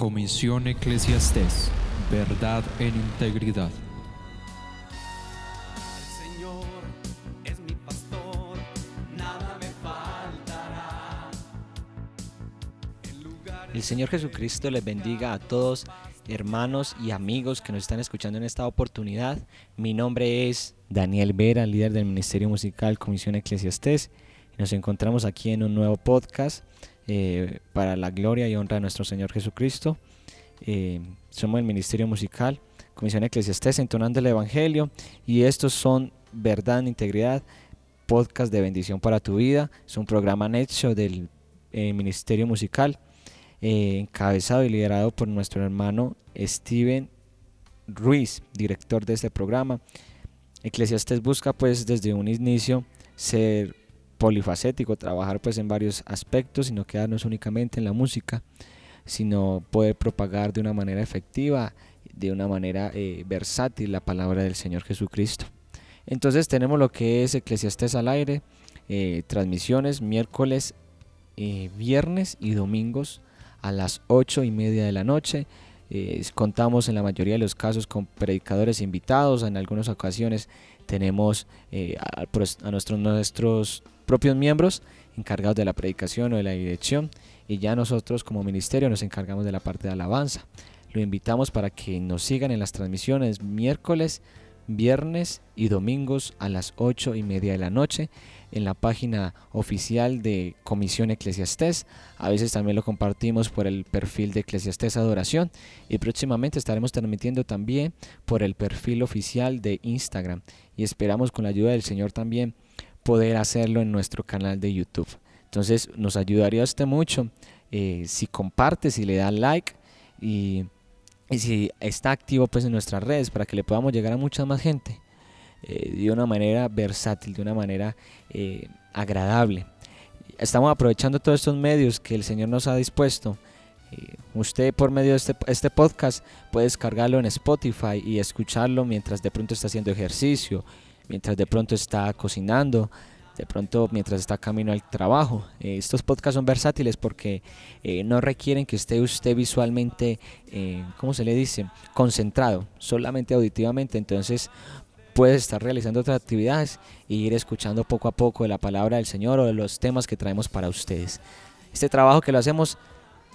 Comisión Eclesiastés, verdad en integridad. El Señor es mi pastor, nada me faltará. En lugares El Señor Jesucristo les bendiga a todos, hermanos y amigos que nos están escuchando en esta oportunidad. Mi nombre es Daniel Vera, líder del Ministerio Musical Comisión Eclesiastés. Nos encontramos aquí en un nuevo podcast eh, para la gloria y honra de nuestro Señor Jesucristo. Eh, somos el Ministerio Musical Comisión Eclesiastés entonando el Evangelio y estos son Verdad en Integridad, podcast de bendición para tu vida. Es un programa hecho del eh, Ministerio Musical encabezado y liderado por nuestro hermano Steven Ruiz, director de este programa. Eclesiastes busca pues desde un inicio ser polifacético, trabajar pues en varios aspectos y no quedarnos únicamente en la música, sino poder propagar de una manera efectiva, de una manera eh, versátil la palabra del Señor Jesucristo. Entonces tenemos lo que es Eclesiastes al aire, eh, transmisiones miércoles, eh, viernes y domingos a las ocho y media de la noche. Eh, contamos en la mayoría de los casos con predicadores invitados, en algunas ocasiones tenemos eh, a, a nuestros, nuestros propios miembros encargados de la predicación o de la dirección y ya nosotros como ministerio nos encargamos de la parte de alabanza. Lo invitamos para que nos sigan en las transmisiones miércoles, viernes y domingos a las ocho y media de la noche en la página oficial de Comisión Eclesiastés. A veces también lo compartimos por el perfil de Eclesiastés Adoración y próximamente estaremos transmitiendo también por el perfil oficial de Instagram y esperamos con la ayuda del Señor también poder hacerlo en nuestro canal de YouTube. Entonces nos ayudaría usted mucho eh, si comparte, si le da like y, y si está activo pues en nuestras redes para que le podamos llegar a mucha más gente eh, de una manera versátil, de una manera eh, agradable. Estamos aprovechando todos estos medios que el Señor nos ha dispuesto. Eh, usted por medio de este, este podcast puede descargarlo en Spotify y escucharlo mientras de pronto está haciendo ejercicio, mientras de pronto está cocinando, de pronto mientras está camino al trabajo. Eh, estos podcasts son versátiles porque eh, no requieren que esté usted visualmente, eh, ¿cómo se le dice? Concentrado, solamente auditivamente. Entonces puedes estar realizando otras actividades e ir escuchando poco a poco de la palabra del Señor o de los temas que traemos para ustedes. Este trabajo que lo hacemos,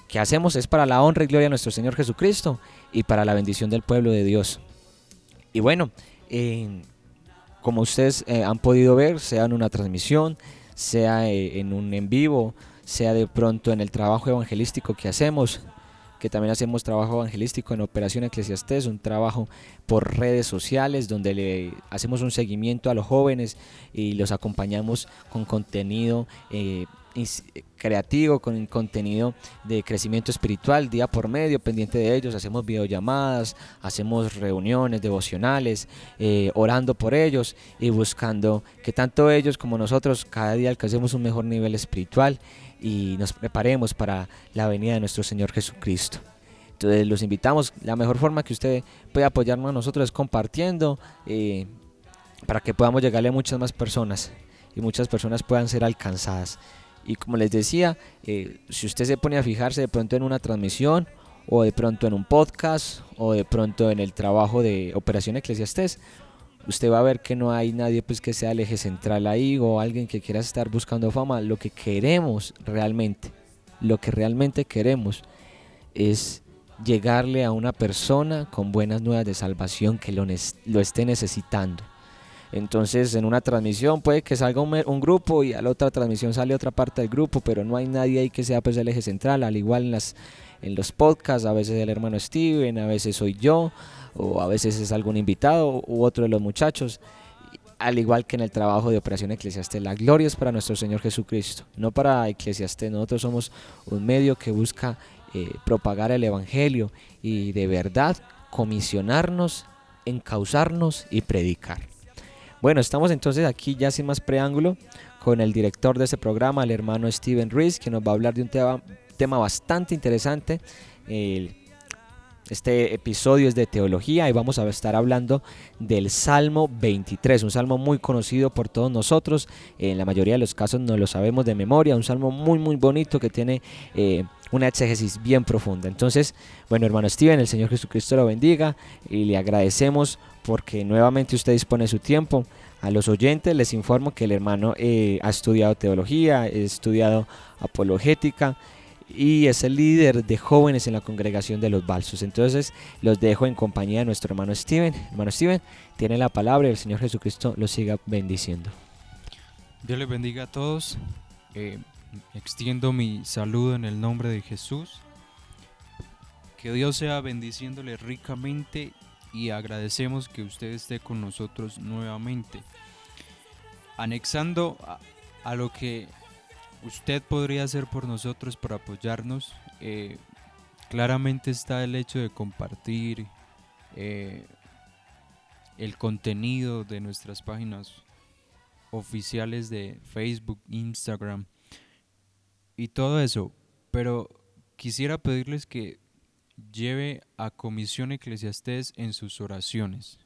que hacemos es para la honra y gloria de nuestro Señor Jesucristo y para la bendición del pueblo de Dios. Y bueno, como ustedes eh, han podido ver, sea en una transmisión, sea eh, en un en vivo, sea de pronto en el trabajo evangelístico que hacemos, que también hacemos trabajo evangelístico en Operación Eclesiastés, un trabajo por redes sociales donde le hacemos un seguimiento a los jóvenes y los acompañamos con contenido eh, creativo, con contenido de crecimiento espiritual día por medio, pendiente de ellos, hacemos videollamadas, hacemos reuniones devocionales, eh, orando por ellos y buscando que tanto ellos como nosotros cada día alcancemos un mejor nivel espiritual y nos preparemos para la venida de nuestro Señor Jesucristo. Entonces los invitamos, la mejor forma que usted puede apoyarnos a nosotros es compartiendo eh, para que podamos llegarle a muchas más personas y muchas personas puedan ser alcanzadas. Y como les decía, eh, si usted se pone a fijarse de pronto en una transmisión o de pronto en un podcast o de pronto en el trabajo de Operación Eclesiastés, usted va a ver que no hay nadie pues que sea el eje central ahí o alguien que quiera estar buscando fama. Lo que queremos realmente, lo que realmente queremos es llegarle a una persona con buenas nuevas de salvación que lo, lo esté necesitando. Entonces en una transmisión puede que salga un, grupo y a la otra transmisión sale otra parte del grupo, pero no hay nadie ahí que sea pues el eje central, al igual en, las, en los podcasts, a veces el hermano Steven, a veces soy yo, o a veces es algún invitado u otro de los muchachos. Al igual que en el trabajo de Operación Eclesiastés, la gloria es para nuestro Señor Jesucristo, no para Eclesiastés. Nosotros somos un medio que busca eh, propagar el Evangelio y de verdad comisionarnos, encauzarnos y predicar. Bueno, estamos entonces aquí ya sin más preámbulo con el director de este programa, el hermano Steven Ruiz, que nos va a hablar de un tema, bastante interesante. Este episodio es de teología y vamos a estar hablando del Salmo 23, un salmo muy conocido por todos nosotros. En la mayoría de los casos no lo sabemos de memoria, un salmo muy muy bonito que tiene eh, una exégesis bien profunda. Entonces, bueno, hermano Steven, el Señor Jesucristo lo bendiga y le agradecemos porque nuevamente usted dispone su tiempo. A los oyentes les informo que el hermano eh, ha estudiado teología, ha estudiado apologética y es el líder de jóvenes en la congregación de los Balsos. Entonces los dejo en compañía de nuestro hermano Steven. Hermano Steven, tiene la palabra y el Señor Jesucristo lo siga bendiciendo. Dios les bendiga a todos. Eh, extiendo mi saludo en el nombre de Jesús. Que Dios sea bendiciéndole ricamente y agradecemos que usted esté con nosotros nuevamente. Anexando a, lo que usted podría hacer por nosotros para apoyarnos, eh, claramente está el hecho de compartir eh, el contenido de nuestras páginas oficiales de Facebook, Instagram y todo eso. Pero quisiera pedirles que lleve a Comisión Eclesiastés en sus oraciones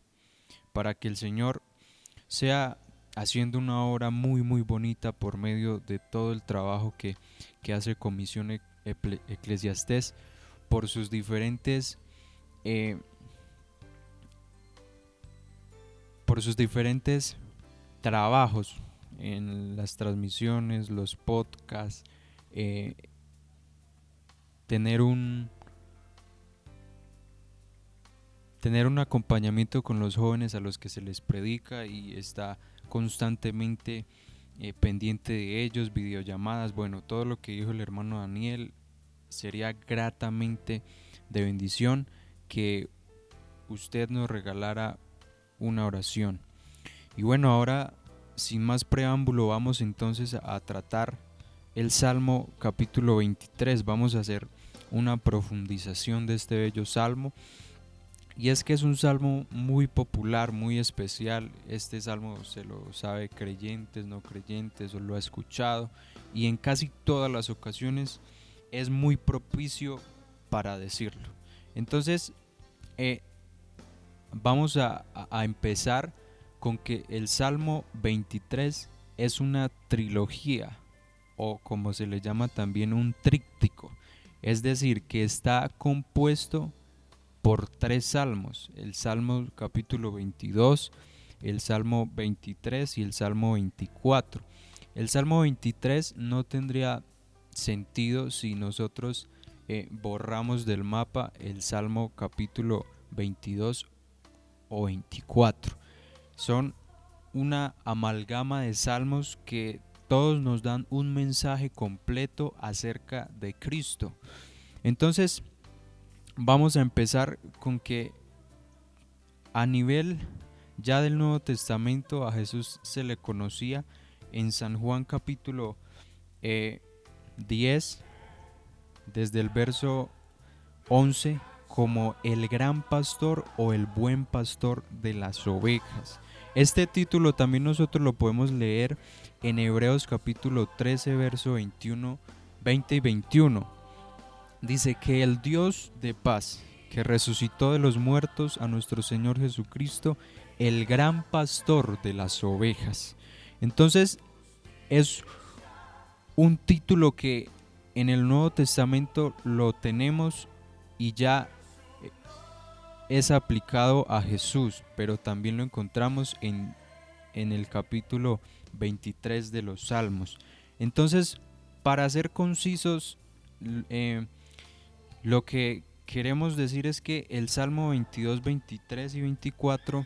para que el Señor sea haciendo una obra muy muy bonita por medio de todo el trabajo que, hace Comisión e-, por sus diferentes eh, por sus diferentes trabajos en las transmisiones, los podcasts, eh, tener un tener un acompañamiento con los jóvenes a los que se les predica y está constantemente eh, pendiente de ellos, videollamadas, bueno, todo lo que dijo el hermano Daniel sería gratamente de bendición que usted nos regalara una oración. Y bueno, ahora sin más preámbulo vamos entonces a tratar el Salmo capítulo 23. Vamos a hacer una profundización de este bello salmo y es que es un salmo muy popular, muy especial. Este salmo se lo sabe creyentes, no creyentes, o lo ha escuchado. Y en casi todas las ocasiones es muy propicio para decirlo. Entonces, eh, vamos a, a empezar con que el Salmo 23 es una trilogía o como se le llama también un tríptico. Es decir, que está compuesto por tres salmos, el Salmo capítulo 22, el Salmo 23 y el Salmo 24. El Salmo 23 no tendría sentido si nosotros eh, borramos del mapa el Salmo capítulo 22 o 24. Son una amalgama de salmos que todos nos dan un mensaje completo acerca de Cristo. Entonces, vamos a empezar con que a nivel ya del Nuevo Testamento a Jesús se le conocía en San Juan capítulo 10, eh, desde el verso 11, como el gran pastor o el buen pastor de las ovejas. Este título también nosotros lo podemos leer en Hebreos capítulo 13, verso 21, 20 y 21 dice que el Dios de paz, que resucitó de los muertos a nuestro Señor Jesucristo, el gran pastor de las ovejas. Entonces es un título que en el Nuevo Testamento lo tenemos y ya es aplicado a Jesús, pero también lo encontramos en, en el capítulo 23 de los Salmos. Entonces, para ser concisos, eh, lo que queremos decir es que el Salmo 22, 23 y 24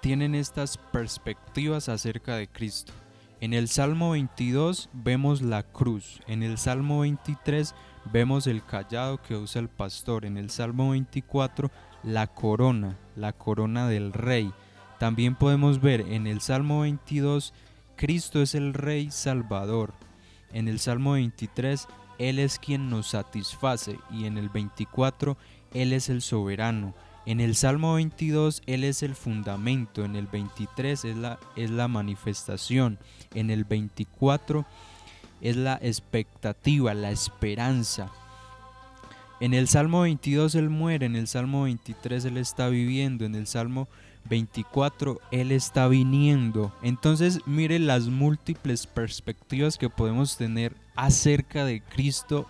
tienen estas perspectivas acerca de Cristo. En el Salmo 22 vemos la cruz, en el Salmo 23 vemos el callado que usa el pastor, en el Salmo 24 la corona, la corona del rey. También podemos ver en el Salmo 22 Cristo es el rey salvador. En el Salmo 23 él es quien nos satisface y en el 24 Él es el soberano. En el Salmo 22 Él es el fundamento, en el 23 es la, es la manifestación, en el 24 es la expectativa, la esperanza. En el Salmo 22 Él muere, en el Salmo 23 Él está viviendo, en el Salmo 24 Él está viniendo. Entonces mire las múltiples perspectivas que podemos tener acerca de Cristo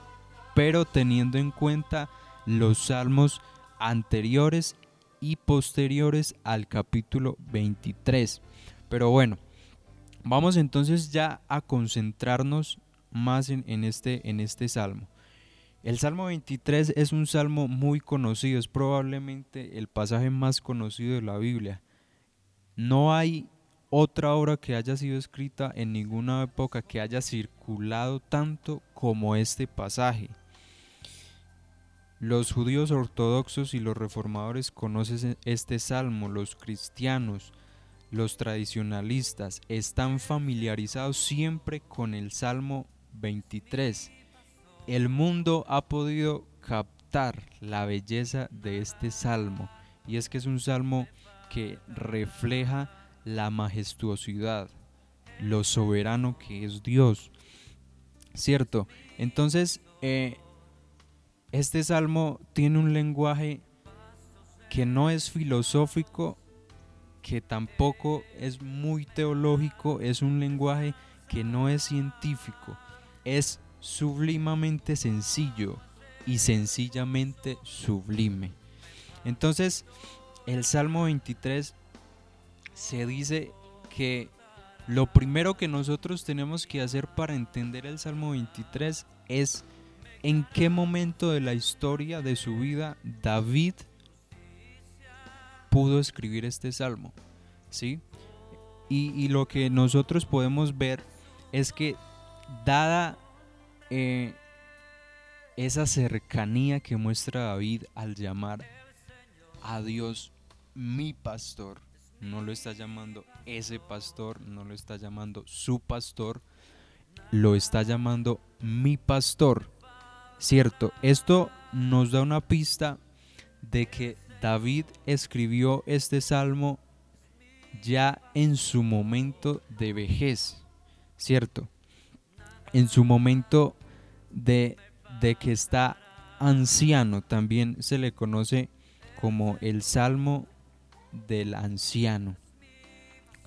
pero teniendo en cuenta los salmos anteriores y posteriores al capítulo 23. Pero bueno, vamos entonces ya a concentrarnos más en, este, en este salmo. El Salmo 23 es un salmo muy conocido, es probablemente el pasaje más conocido de la Biblia. No hay otra obra que haya sido escrita en ninguna época que haya circulado tanto como este pasaje. Los judíos ortodoxos y los reformadores conocen este salmo, los cristianos, los tradicionalistas están familiarizados siempre con el Salmo 23 el mundo ha podido captar la belleza de este salmo y es que es un salmo que refleja la majestuosidad, lo soberano que es Dios. ¿Cierto? Entonces, eh, este salmo tiene un lenguaje que no es filosófico, que tampoco es muy teológico, es un lenguaje que no es científico, es sublimamente sencillo y sencillamente sublime. Entonces, el Salmo 23 se dice que lo primero que nosotros tenemos que hacer para entender el Salmo 23 es en qué momento de la historia de su vida David pudo escribir este salmo. ¿sí? Y, lo que nosotros podemos ver es que dada eh, esa cercanía que muestra David al llamar a Dios mi pastor. No lo está llamando ese pastor, no lo está llamando su pastor, lo está llamando mi pastor. Cierto, esto nos da una pista de que David escribió este salmo ya en su momento de vejez, ¿cierto? En su momento de, que está anciano, también se le conoce como el Salmo del anciano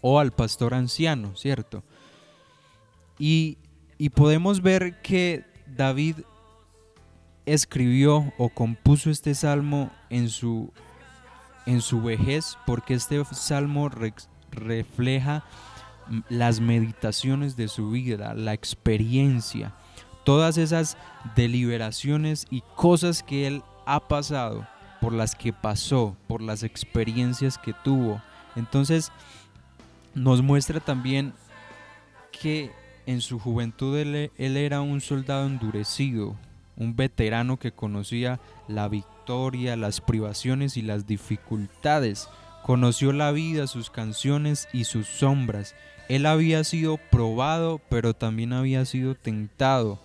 o al pastor anciano, ¿cierto? Y, y, podemos ver que David escribió o compuso este salmo en su, en su vejez porque este salmo refleja las meditaciones de su vida, la experiencia todas esas deliberaciones y cosas que él ha pasado, por las que pasó, por las experiencias que tuvo. Entonces nos muestra también que en su juventud él, era un soldado endurecido, un veterano que conocía la victoria, las privaciones y las dificultades. Conoció la vida, sus canciones y sus sombras. Él había sido probado, pero también había sido tentado.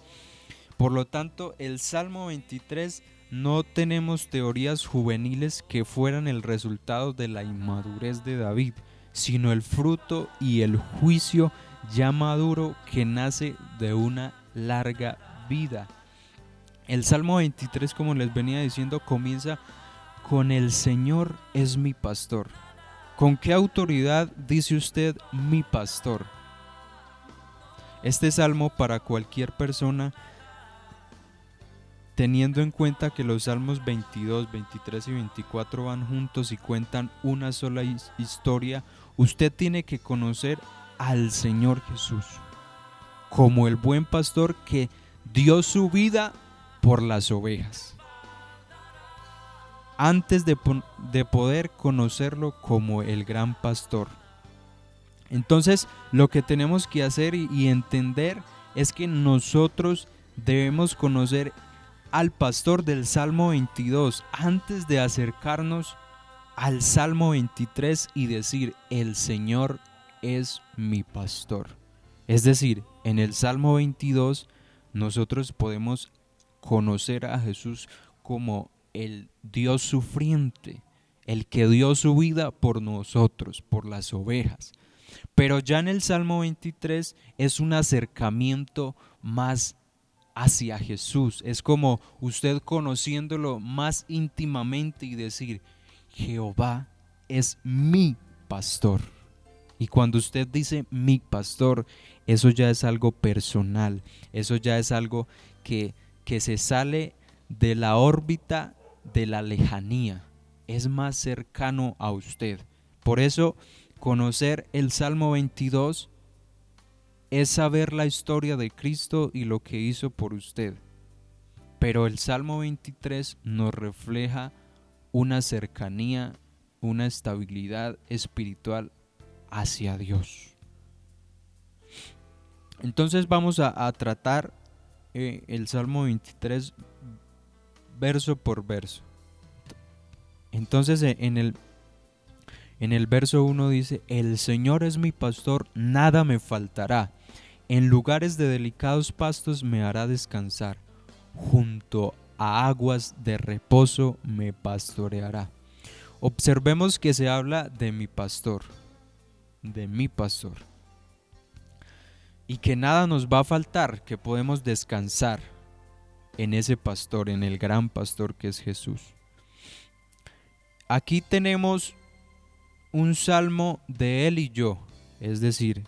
Por lo tanto, el Salmo 23 no tenemos teorías juveniles que fueran el resultado de la inmadurez de David, sino el fruto y el juicio ya maduro que nace de una larga vida. El Salmo 23, como les venía diciendo, comienza con el Señor es mi pastor. ¿Con qué autoridad dice usted mi pastor? Este salmo para cualquier persona Teniendo en cuenta que los salmos 22, 23 y 24 van juntos y cuentan una sola historia, usted tiene que conocer al Señor Jesús como el buen pastor que dio su vida por las ovejas. Antes de, de poder conocerlo como el gran pastor. Entonces, lo que tenemos que hacer y entender es que nosotros debemos conocer al pastor del Salmo 22 antes de acercarnos al Salmo 23 y decir, el Señor es mi pastor. Es decir, en el Salmo 22 nosotros podemos conocer a Jesús como el Dios sufriente, el que dio su vida por nosotros, por las ovejas. Pero ya en el Salmo 23 es un acercamiento más hacia Jesús. Es como usted conociéndolo más íntimamente y decir, Jehová es mi pastor. Y cuando usted dice mi pastor, eso ya es algo personal, eso ya es algo que que se sale de la órbita de la lejanía, es más cercano a usted. Por eso, conocer el Salmo 22 es saber la historia de Cristo y lo que hizo por usted. Pero el Salmo 23 nos refleja una cercanía, una estabilidad espiritual hacia Dios. Entonces vamos a, tratar eh, el Salmo 23 verso por verso. Entonces eh, en el, en el verso 1 dice, el Señor es mi pastor, nada me faltará. En lugares de delicados pastos me hará descansar junto a aguas de reposo me pastoreará. Observemos que se habla de mi pastor, de mi pastor. Y que nada nos va a faltar, que podemos descansar en ese pastor, en el gran pastor que es Jesús. Aquí tenemos un salmo de él y yo, es decir,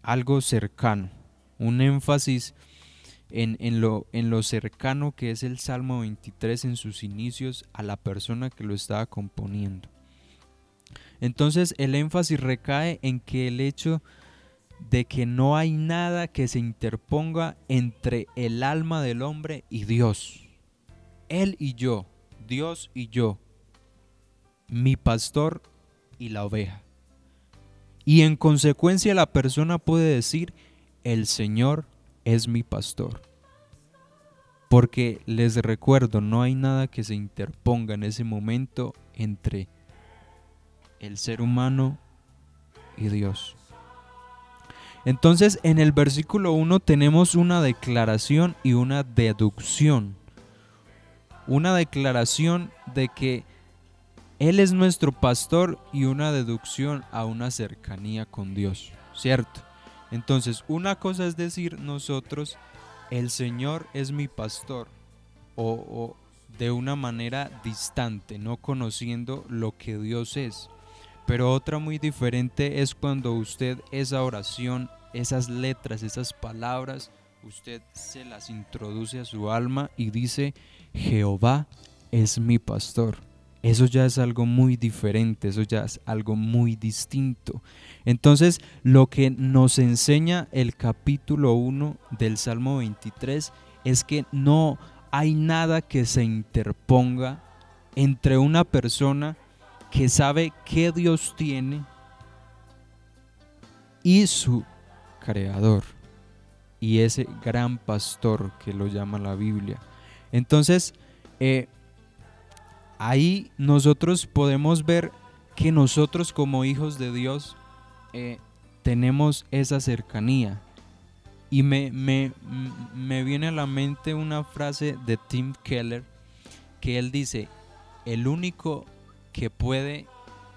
algo cercano, un énfasis en, lo, en lo cercano que es el Salmo 23 en sus inicios a la persona que lo estaba componiendo. Entonces el énfasis recae en que el hecho de que no hay nada que se interponga entre el alma del hombre y Dios. Él y yo, Dios y yo, mi pastor y la oveja. Y en consecuencia la persona puede decir, el Señor es mi pastor. Porque les recuerdo, no hay nada que se interponga en ese momento entre el ser humano y Dios. Entonces en el versículo 1 tenemos una declaración y una deducción. Una declaración de que Él es nuestro pastor y una deducción a una cercanía con Dios, ¿cierto? Entonces, una cosa es decir nosotros, el Señor es mi pastor, o, de una manera distante, no conociendo lo que Dios es. Pero otra muy diferente es cuando usted esa oración, esas letras, esas palabras, usted se las introduce a su alma y dice, Jehová es mi pastor. Eso ya es algo muy diferente, eso ya es algo muy distinto. Entonces, lo que nos enseña el capítulo 1 del Salmo 23 es que no hay nada que se interponga entre una persona que sabe que Dios tiene y su creador y ese gran pastor que lo llama la Biblia. Entonces, eh, ahí nosotros podemos ver que nosotros como hijos de Dios eh, tenemos esa cercanía. Y me, me, me viene a la mente una frase de Tim Keller que él dice, el único que puede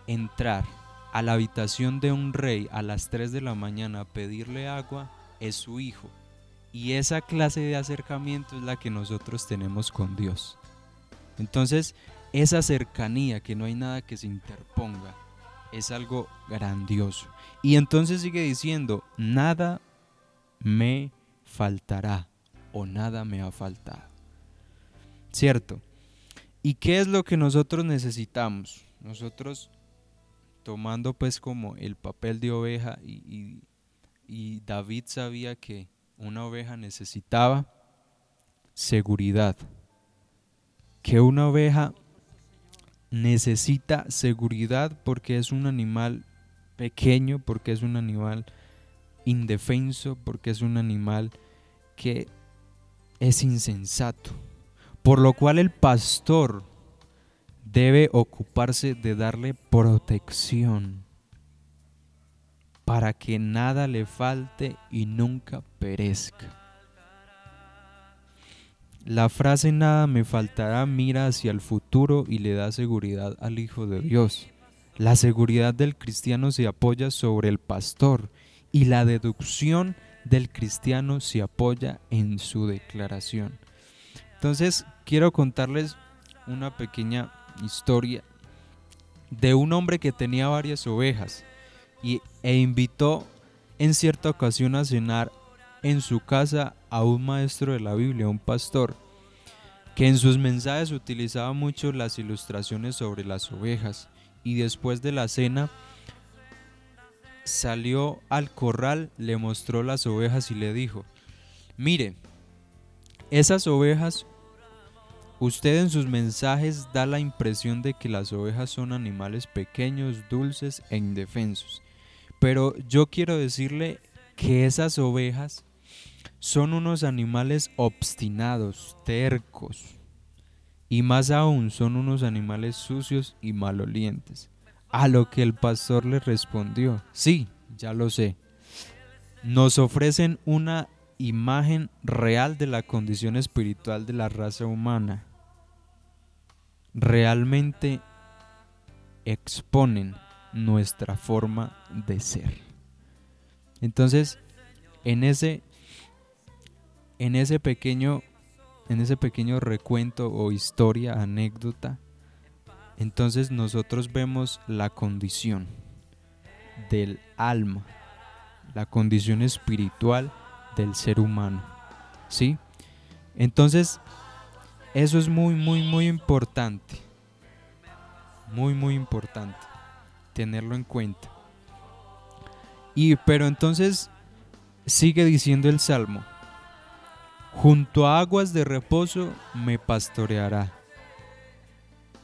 entrar a la habitación de un rey a las 3 de la mañana a pedirle agua es su hijo. Y esa clase de acercamiento es la que nosotros tenemos con Dios. Entonces, esa cercanía, que no hay nada que se interponga, es algo grandioso. Y entonces sigue diciendo, nada me faltará o nada me ha faltado. ¿Cierto? ¿Y qué es lo que nosotros necesitamos? Nosotros tomando pues como el papel de oveja y, y David sabía que una oveja necesitaba seguridad, que una oveja necesita seguridad porque es un animal pequeño, porque es un animal indefenso, porque es un animal que es insensato. Por lo cual el pastor debe ocuparse de darle protección para que nada le falte y nunca perezca. La frase nada me faltará mira hacia el futuro y le da seguridad al Hijo de Dios. La seguridad del cristiano se apoya sobre el pastor y la deducción del cristiano se apoya en su declaración. Entonces quiero contarles una pequeña historia de un hombre que tenía varias ovejas y, e invitó en cierta ocasión a cenar en su casa a un maestro de la Biblia, un pastor, que en sus mensajes utilizaba mucho las ilustraciones sobre las ovejas. Y después de la cena salió al corral, le mostró las ovejas y le dijo, mire, esas ovejas, usted en sus mensajes da la impresión de que las ovejas son animales pequeños, dulces e indefensos, pero yo quiero decirle que esas ovejas son unos animales obstinados, tercos, y más aún son unos animales sucios y malolientes. A lo que el pastor le respondió, sí, ya lo sé. Nos ofrecen una imagen real de la condición espiritual de la raza humana. Realmente exponen nuestra forma de ser. Entonces, en ese en ese pequeño en ese pequeño recuento o historia, anécdota, entonces nosotros vemos la condición del alma, la condición espiritual del ser humano. ¿Sí? Entonces, eso es muy, muy, muy importante. Muy, muy importante tenerlo en cuenta. Y pero entonces sigue diciendo el salmo, junto a aguas de reposo me pastoreará.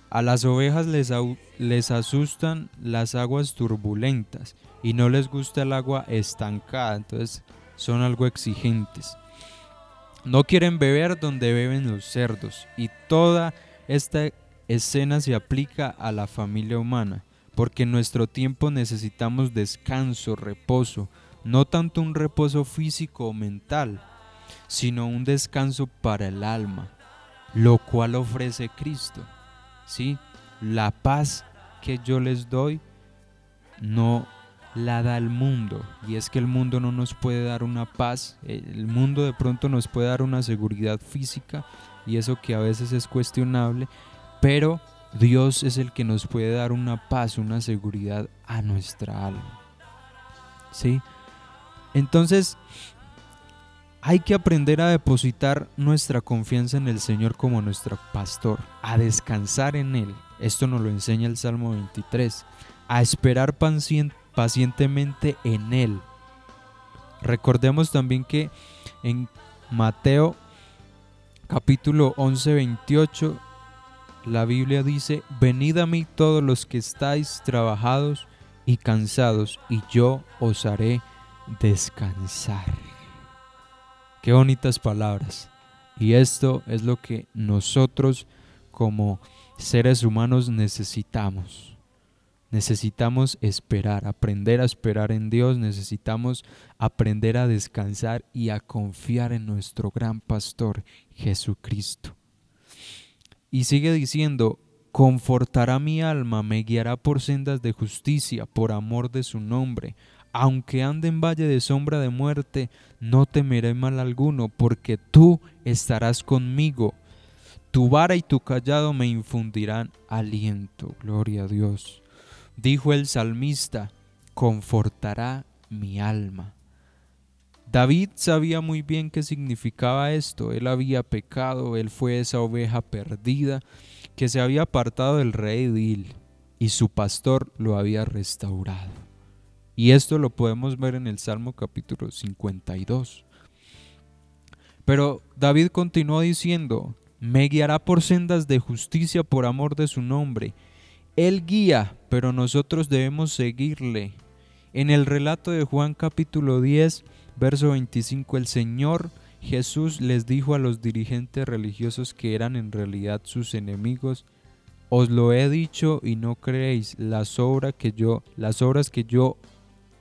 A las ovejas les, les, asustan las aguas turbulentas y no les gusta el agua estancada, entonces son algo exigentes. No quieren beber donde beben los cerdos y toda esta escena se aplica a la familia humana, porque en nuestro tiempo necesitamos descanso, reposo, no tanto un reposo físico o mental, sino un descanso para el alma, lo cual ofrece Cristo. ¿Sí? La paz que yo les doy no la da el mundo. Y es que el mundo no nos puede dar una paz. El mundo de pronto nos puede dar una seguridad física y eso que a veces es cuestionable. Pero Dios es el que nos puede dar una paz, una seguridad a nuestra alma. ¿Sí? Entonces, hay que aprender a depositar nuestra confianza en el Señor como nuestro pastor, a descansar en Él. Esto nos lo enseña el Salmo 23. A esperar pacientemente en Él. Recordemos también que en Mateo capítulo 11, 28, la Biblia dice, venid a mí todos los que estáis trabajados y cansados, y yo os haré descansar. Qué bonitas palabras. Y esto es lo que nosotros como seres humanos necesitamos. Necesitamos esperar, aprender a esperar en Dios, necesitamos aprender a descansar y a confiar en nuestro gran pastor Jesucristo. Y sigue diciendo, confortará mi alma, me guiará por sendas de justicia, por amor de su nombre aunque ande en valle de sombra de muerte, no temeré mal alguno, porque tú estarás conmigo. Tu vara y tu callado me infundirán aliento. Gloria a Dios. Dijo el salmista, confortará mi alma. David sabía muy bien qué significaba esto. Él había pecado, él fue esa oveja perdida que se había apartado del rey Dil y su pastor lo había restaurado. Y esto lo podemos ver en el Salmo capítulo 52. Pero David continuó diciendo, me guiará por sendas de justicia por amor de su nombre. Él guía, pero nosotros debemos seguirle. En el relato de Juan capítulo 10, verso 25, el Señor Jesús les dijo a los dirigentes religiosos que eran en realidad sus enemigos, os lo he dicho y no creéis las obras que yo, las obras que yo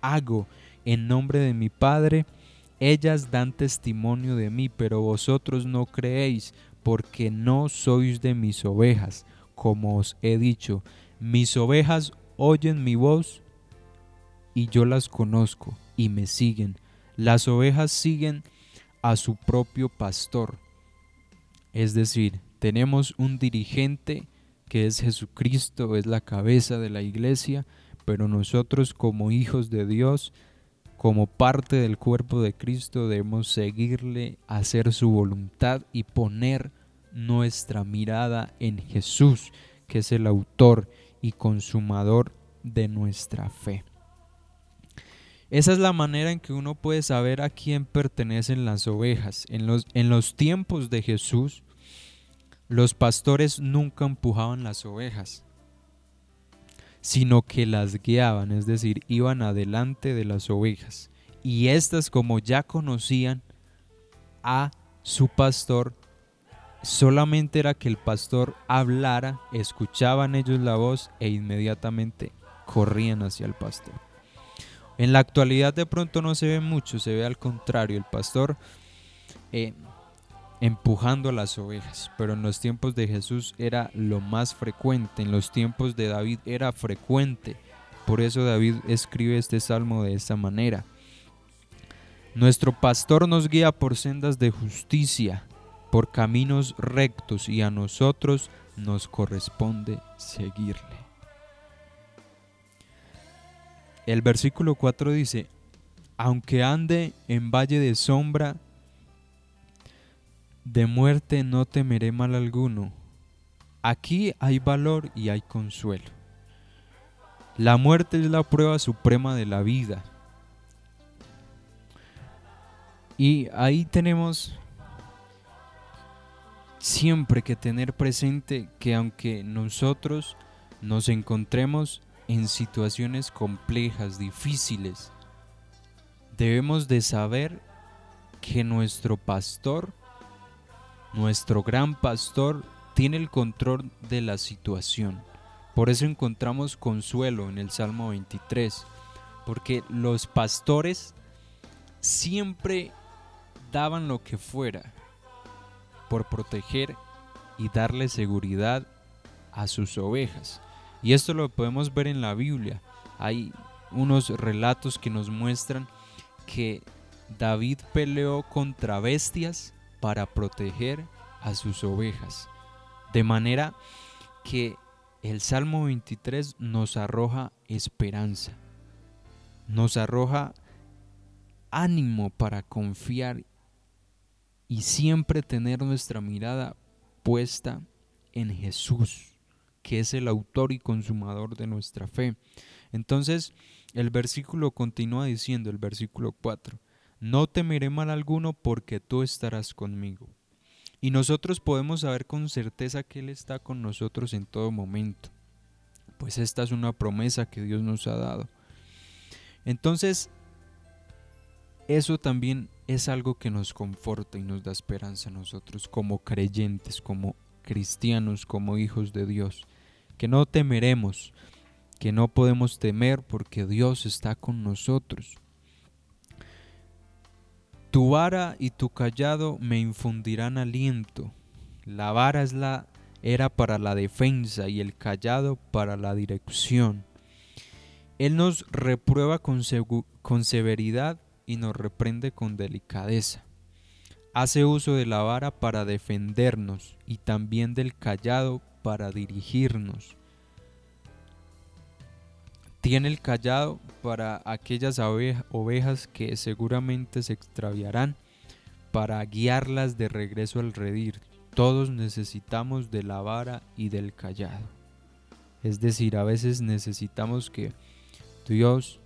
hago en nombre de mi Padre, ellas dan testimonio de mí, pero vosotros no creéis, porque no sois de mis ovejas, como os he dicho. Mis ovejas oyen mi voz y yo las conozco y me siguen. Las ovejas siguen a su propio pastor. Es decir, tenemos un dirigente que es Jesucristo, es la cabeza de la iglesia, pero nosotros como hijos de Dios como parte del cuerpo de Cristo debemos seguirle, hacer su voluntad y poner nuestra mirada en Jesús, que es el autor y consumador de nuestra fe. Esa es la manera en que uno puede saber a quién pertenecen las ovejas. En los, en los tiempos de Jesús, los pastores nunca empujaban las ovejas, sino que las guiaban, es decir, iban adelante de las ovejas. Y estas, como ya conocían a su pastor, solamente era que el pastor hablara, escuchaban ellos la voz e inmediatamente corrían hacia el pastor. En la actualidad de pronto no se ve mucho, se ve al contrario, el pastor eh, empujando a las ovejas, pero en los tiempos de Jesús era lo más frecuente, en los tiempos de David era frecuente, por eso David escribe este salmo de esta manera. Nuestro pastor nos guía por sendas de justicia, por caminos rectos y a nosotros nos corresponde seguirle. El versículo 4 dice, aunque ande en valle de sombra de muerte, no temeré mal alguno. Aquí hay valor y hay consuelo. La muerte es la prueba suprema de la vida. Y ahí tenemos siempre que tener presente que aunque nosotros nos encontremos en situaciones complejas, difíciles, debemos de saber que nuestro pastor, nuestro gran pastor, tiene el control de la situación. Por eso encontramos consuelo en el Salmo 23, porque los pastores siempre daban lo que fuera por proteger y darle seguridad a sus ovejas. Y esto lo podemos ver en la Biblia. Hay unos relatos que nos muestran que David peleó contra bestias para proteger a sus ovejas. De manera que el Salmo 23 nos arroja esperanza, nos arroja ánimo para confiar y siempre tener nuestra mirada puesta en Jesús que es el autor y consumador de nuestra fe. Entonces, el versículo continúa diciendo, el versículo 4, no temeré mal alguno porque tú estarás conmigo. Y nosotros podemos saber con certeza que Él está con nosotros en todo momento, pues esta es una promesa que Dios nos ha dado. Entonces, eso también es algo que nos conforta y nos da esperanza a nosotros como creyentes, como cristianos, como hijos de Dios que no temeremos, que no podemos temer porque Dios está con nosotros. Tu vara y tu callado me infundirán aliento. La vara es la era para la defensa y el callado para la dirección. Él nos reprueba con, con severidad y nos reprende con delicadeza. Hace uso de la vara para defendernos y también del callado para dirigirnos. Tiene el callado para aquellas ovejas que seguramente se extraviarán, para guiarlas de regreso al redir. Todos necesitamos de la vara y del callado. Es decir, a veces necesitamos que Dios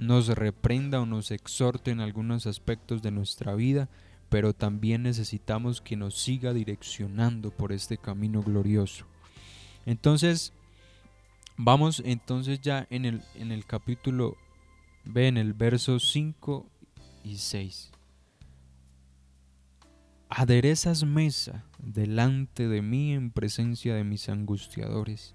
nos reprenda o nos exhorte en algunos aspectos de nuestra vida pero también necesitamos que nos siga direccionando por este camino glorioso. Entonces, vamos entonces ya en el, en el capítulo B, en el verso 5 y 6. Aderezas mesa delante de mí en presencia de mis angustiadores.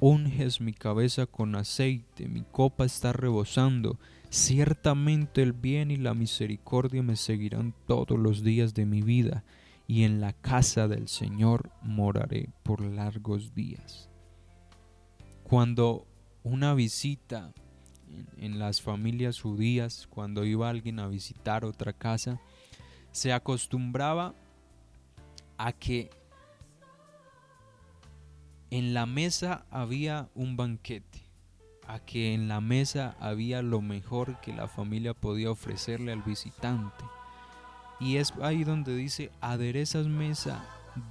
Unges mi cabeza con aceite, mi copa está rebosando Ciertamente el bien y la misericordia me seguirán todos los días de mi vida, y en la casa del Señor moraré por largos días. Cuando una visita en, las familias judías, cuando iba alguien a visitar otra casa, se acostumbraba a que en la mesa había un banquete a que en la mesa había lo mejor que la familia podía ofrecerle al visitante. Y es ahí donde dice, aderezas mesa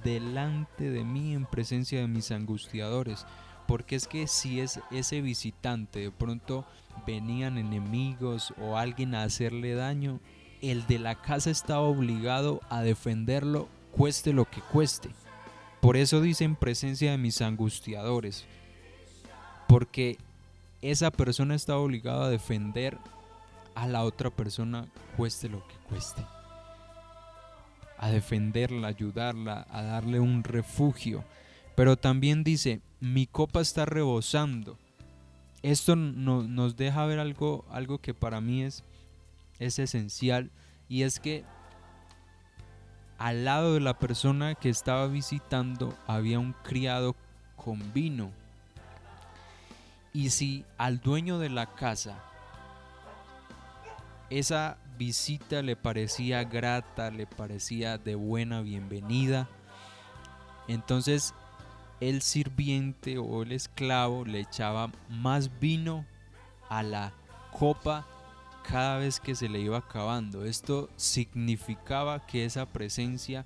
delante de mí en presencia de mis angustiadores. Porque es que si es ese visitante de pronto venían enemigos o alguien a hacerle daño, el de la casa estaba obligado a defenderlo cueste lo que cueste. Por eso dice en presencia de mis angustiadores. Porque esa persona está obligada a defender a la otra persona cueste lo que cueste. A defenderla, ayudarla, a darle un refugio. Pero también dice, mi copa está rebosando. Esto nos deja ver algo, algo que para mí es esencial y es que al lado de la persona que estaba visitando había un criado con vino. Y si al dueño de la casa esa visita le parecía grata, le parecía de buena bienvenida, entonces el sirviente o el esclavo le echaba más vino a la copa cada vez que se le iba acabando. Esto significaba que esa presencia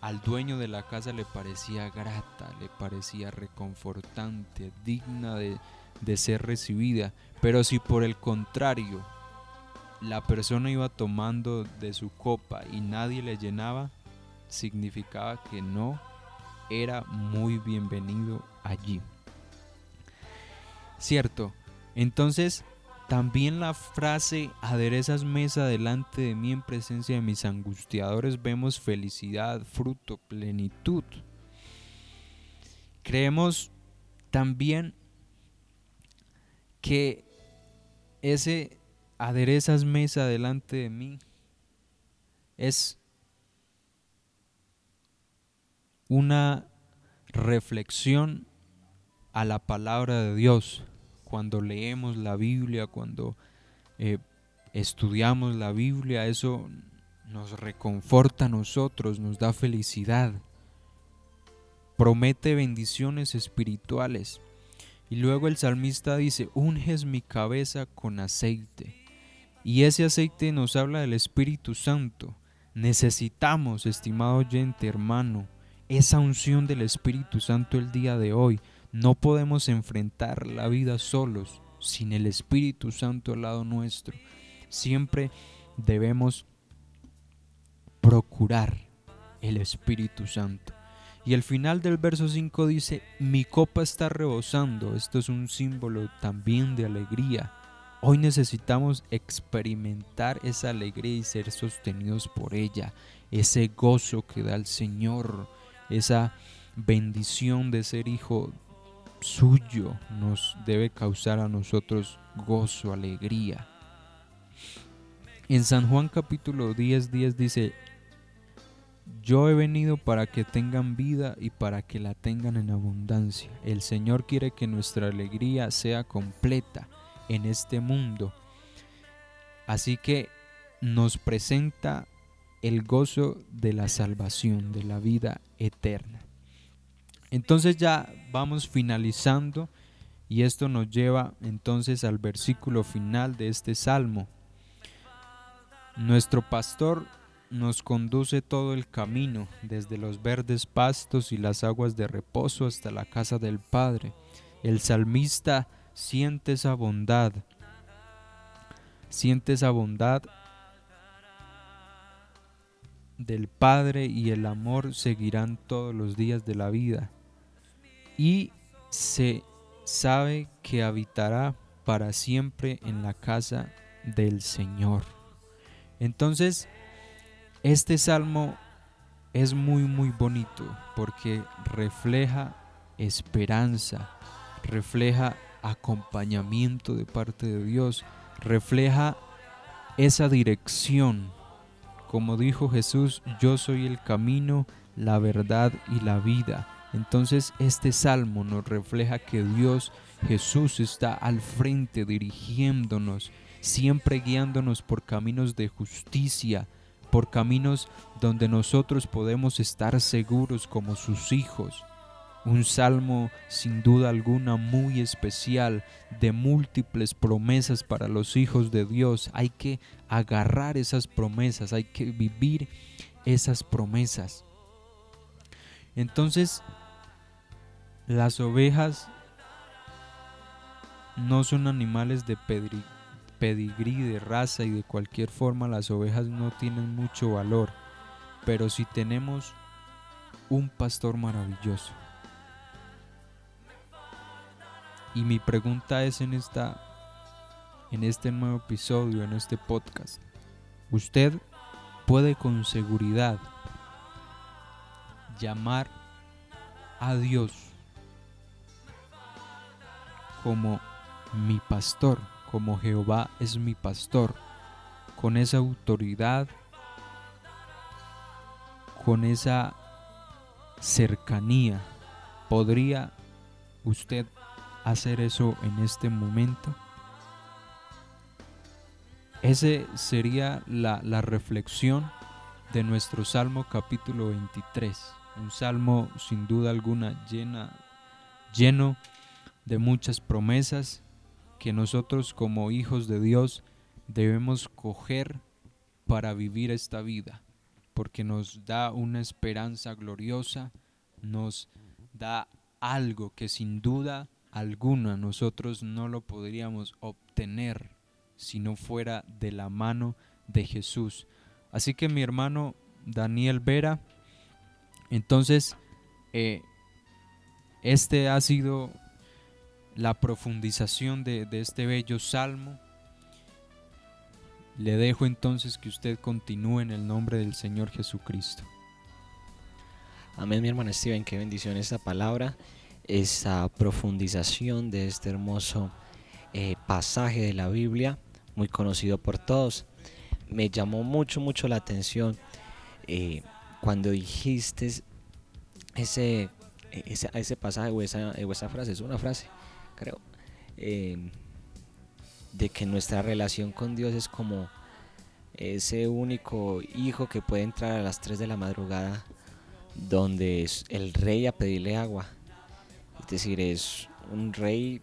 al dueño de la casa le parecía grata, le parecía reconfortante, digna de, de ser recibida. Pero si por el contrario la persona iba tomando de su copa y nadie le llenaba, significaba que no era muy bienvenido allí. Cierto, entonces también la frase aderezas mesa delante de mí en presencia de mis angustiadores vemos felicidad, fruto, plenitud. Creemos también que ese aderezas mesa delante de mí es una reflexión a la palabra de Dios cuando leemos la Biblia, cuando eh, estudiamos la Biblia, eso nos reconforta a nosotros, nos da felicidad, promete bendiciones espirituales. Y luego el salmista dice, unges mi cabeza con aceite. Y ese aceite nos habla del Espíritu Santo. Necesitamos, estimado oyente, hermano, esa unción del Espíritu Santo el día de hoy. No podemos enfrentar la vida solos, sin el Espíritu Santo al lado nuestro. Siempre debemos procurar el Espíritu Santo. Y el final del verso 5 dice, mi copa está rebosando. Esto es un símbolo también de alegría. Hoy necesitamos experimentar esa alegría y ser sostenidos por ella, ese gozo que da el Señor, esa bendición de ser hijo suyo nos debe causar a nosotros gozo, alegría. En San Juan capítulo 10, 10 dice, yo he venido para que tengan vida y para que la tengan en abundancia. El Señor quiere que nuestra alegría sea completa en este mundo. Así que nos presenta el gozo de la salvación, de la vida eterna. Entonces ya vamos finalizando y esto nos lleva entonces al versículo final de este salmo. Nuestro pastor nos conduce todo el camino, desde los verdes pastos y las aguas de reposo hasta la casa del Padre. El salmista siente esa bondad, siente esa bondad del Padre y el amor seguirán todos los días de la vida. Y se sabe que habitará para siempre en la casa del Señor. Entonces, este salmo es muy muy bonito porque refleja esperanza, refleja acompañamiento de parte de Dios, refleja esa dirección. Como dijo Jesús, yo soy el camino, la verdad y la vida. Entonces este salmo nos refleja que Dios Jesús está al frente dirigiéndonos, siempre guiándonos por caminos de justicia, por caminos donde nosotros podemos estar seguros como sus hijos. un salmo sin duda alguna muy especial, de múltiples promesas para los hijos de Dios. Hay que agarrar esas promesas, hay que vivir esas promesas. Entonces, las ovejas no son animales de pedigrí, de raza y de cualquier forma las ovejas no tienen mucho valor, pero si tenemos un pastor maravilloso. Y mi pregunta es en esta en este nuevo episodio, en este podcast. Usted puede con seguridad llamar a Dios como mi pastor, como Jehová es mi pastor, con esa autoridad, con esa cercanía. ¿Podría usted hacer eso en este momento? Ese sería la, la reflexión de nuestro Salmo capítulo 23. Un salmo sin duda alguna llena, lleno de muchas promesas que nosotros como hijos de Dios debemos coger para vivir esta vida, porque nos da una esperanza gloriosa, nos da algo que sin duda alguna nosotros no lo podríamos obtener si no fuera de la mano de Jesús. Así que mi hermano Daniel Vera, entonces, eh, este ha sido la profundización de, este bello salmo. Le dejo entonces que usted continúe en el nombre del Señor Jesucristo. Amén, mi hermano Steven, qué bendición esta palabra, esta profundización de este hermoso eh, pasaje de la Biblia, muy conocido por todos. Me llamó mucho, mucho la atención eh, cuando dijiste ese, ese, ese pasaje o esa, o esa frase, es una frase, creo, em, de que nuestra relación con Dios es como ese único hijo que puede entrar a las 3 de la madrugada donde es el rey a pedirle agua. Es decir, es un rey,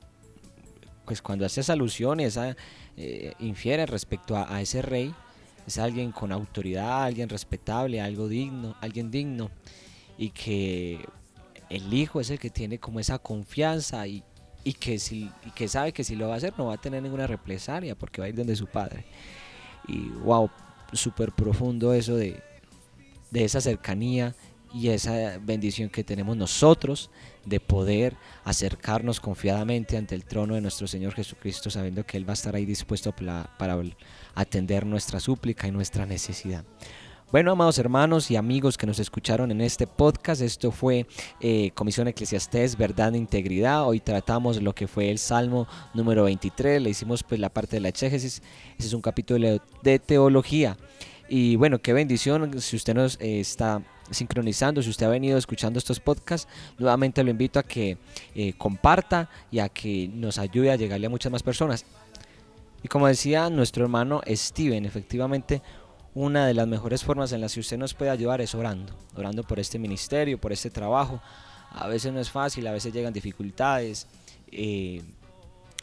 pues cuando hace esa alusión, esa, eh, infiere respecto a, a, ese rey, es alguien con autoridad, alguien respetable, algo digno, alguien digno, y que el hijo es el que tiene como esa confianza y, y que, si, que sabe que si lo va a hacer no va a tener ninguna represalia porque va a ir donde su padre. Y wow, súper profundo eso de, de esa cercanía y esa bendición que tenemos nosotros de poder acercarnos confiadamente ante el trono de nuestro Señor Jesucristo, sabiendo que Él va a estar ahí dispuesto para, atender nuestra súplica y nuestra necesidad. Bueno, amados hermanos y amigos que nos escucharon en este podcast, esto fue eh, Comisión Eclesiastés, Verdad e Integridad. Hoy tratamos lo que fue el Salmo número 23, le hicimos pues la parte de la exégesis, ese es un capítulo de teología. Y bueno, qué bendición si usted nos eh, está sincronizando, si usted ha venido escuchando estos podcasts, nuevamente lo invito a que eh, comparta y a que nos ayude a llegarle a muchas más personas. Y como decía nuestro hermano Steven, efectivamente una de las mejores formas en las que usted nos puede ayudar es orando, orando por este ministerio, por este trabajo. A veces no es fácil, a veces llegan dificultades. Eh,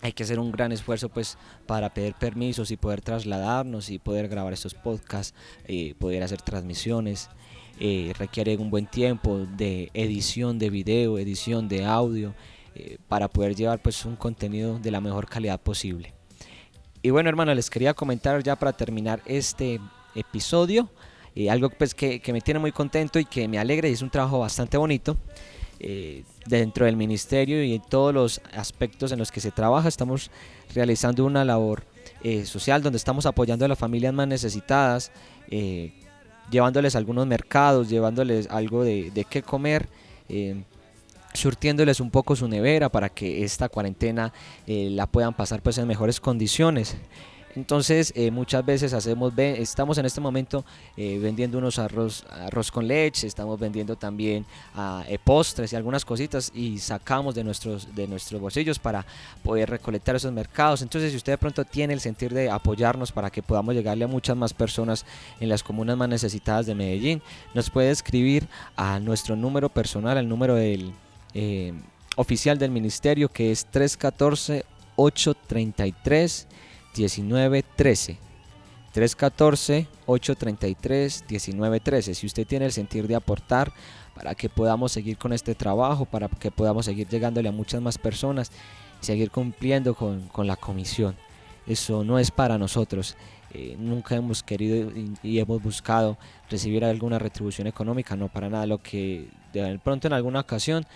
hay que hacer un gran esfuerzo pues para pedir permisos y poder trasladarnos y poder grabar estos podcasts, eh, poder hacer transmisiones. Eh, requiere un buen tiempo de edición de video, edición de audio, para poder llevar pues un contenido de la mejor calidad posible. Y bueno hermano, les quería comentar ya para terminar este episodio. y algo pues que, me tiene muy contento y que me alegra y es un trabajo bastante bonito. Eh, dentro del ministerio y en todos los aspectos en los que se trabaja estamos realizando una labor eh, social donde estamos apoyando a las familias más necesitadas, eh, llevándoles algunos mercados, llevándoles algo de, de qué comer, surtiéndoles un poco su nevera para que esta cuarentena la puedan pasar pues en mejores condiciones. Entonces eh, muchas veces hacemos, estamos en este momento eh, vendiendo unos arroz, arroz con leche, estamos vendiendo también eh, postres y algunas cositas y sacamos de nuestros, de nuestros bolsillos para poder recolectar esos mercados. Entonces si usted de pronto tiene el sentir de apoyarnos para que podamos llegarle a muchas más personas en las comunas más necesitadas de Medellín, nos puede escribir a nuestro número personal, el número del oficial del ministerio que es 314-833-1913. 314-833-1913. Si usted tiene el sentir de aportar para que podamos seguir con este trabajo, para que podamos seguir llegándole a muchas más personas y seguir cumpliendo con, con la comisión. Eso no es para nosotros. Eh, nunca hemos querido y, y hemos buscado recibir alguna retribución económica, no para nada. Lo que de pronto en alguna ocasión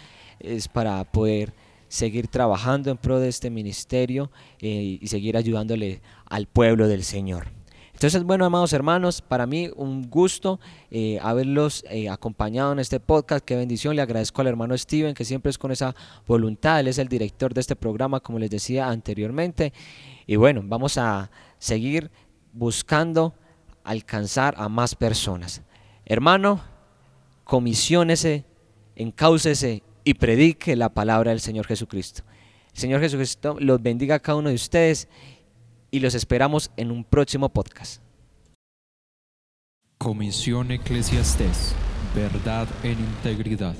es para poder seguir trabajando en pro de este ministerio eh, y seguir ayudándole al pueblo del Señor. Entonces, bueno, amados hermanos, para mí un gusto eh, haberlos eh, acompañado en este podcast. Qué bendición. Le agradezco al hermano Steven, que siempre es con esa voluntad. Él es el director de este programa, como les decía anteriormente. Y bueno, vamos a seguir buscando alcanzar a más personas. Hermano, comisiónese, encáucese y predique la palabra del Señor Jesucristo. Señor Jesucristo los bendiga a cada uno de ustedes y los esperamos en un próximo podcast. Comisión Eclesiastés, verdad en integridad.